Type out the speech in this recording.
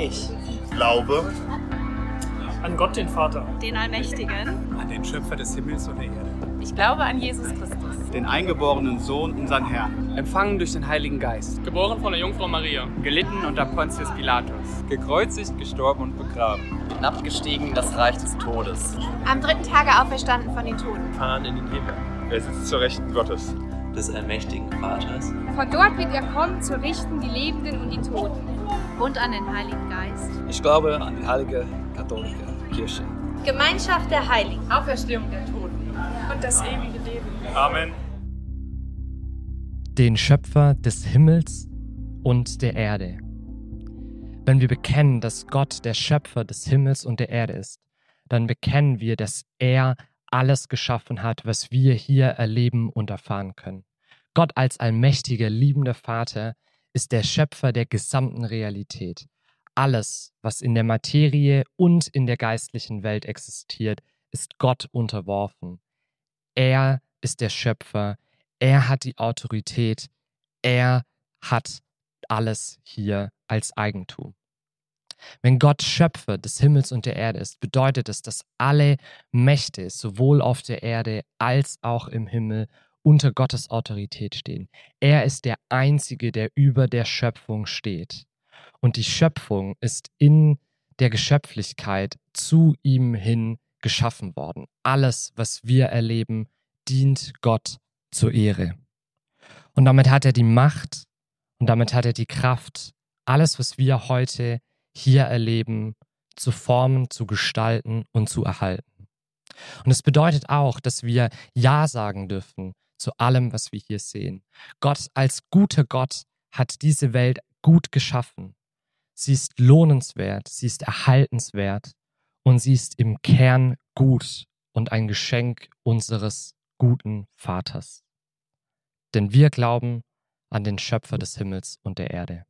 Ich. Glaube. An Gott den Vater, den Allmächtigen, an den Schöpfer des Himmels und der Erde. Ich glaube an Jesus Christus, den eingeborenen Sohn, unseren Herrn, empfangen durch den Heiligen Geist, geboren von der Jungfrau Maria, gelitten unter Pontius Pilatus, gekreuzigt, gestorben und begraben, hinabgestiegen in das Reich des Todes, am dritten Tage auferstanden von den Toten, fahren in den Himmel, er sitzt zur Rechten Gottes, des allmächtigen Vaters. Von dort wird er kommen, zu richten die Lebenden und die Toten. Und an den Heiligen Geist. Ich glaube an die heilige katholische Kirche. Gemeinschaft der Heiligen. Auferstehung der Toten. Und das ewige Leben. Amen. Den Schöpfer des Himmels und der Erde. Wenn wir bekennen, dass Gott der Schöpfer des Himmels und der Erde ist, dann bekennen wir, dass er alles geschaffen hat, was wir hier erleben und erfahren können. Gott als allmächtiger, liebender Vater ist der Schöpfer der gesamten Realität. Alles, was in der Materie und in der geistlichen Welt existiert, ist Gott unterworfen. Er ist der Schöpfer, er hat die Autorität, er hat alles hier als Eigentum. Wenn Gott Schöpfer des Himmels und der Erde ist, bedeutet es, dass alle Mächte, sowohl auf der Erde als auch im Himmel, unter Gottes Autorität stehen. Er ist der Einzige, der über der Schöpfung steht. Und die Schöpfung ist in der Geschöpflichkeit zu ihm hin geschaffen worden. Alles, was wir erleben, dient Gott zur Ehre. Und damit hat er die Macht und damit hat er die Kraft, alles, was wir heute hier erleben, zu formen, zu gestalten und zu erhalten. Und es bedeutet auch, dass wir Ja sagen dürfen zu allem, was wir hier sehen. Gott als guter Gott hat diese Welt gut geschaffen. Sie ist lohnenswert, sie ist erhaltenswert und sie ist im Kern gut und ein Geschenk unseres guten Vaters. Denn wir glauben an den Schöpfer des Himmels und der Erde.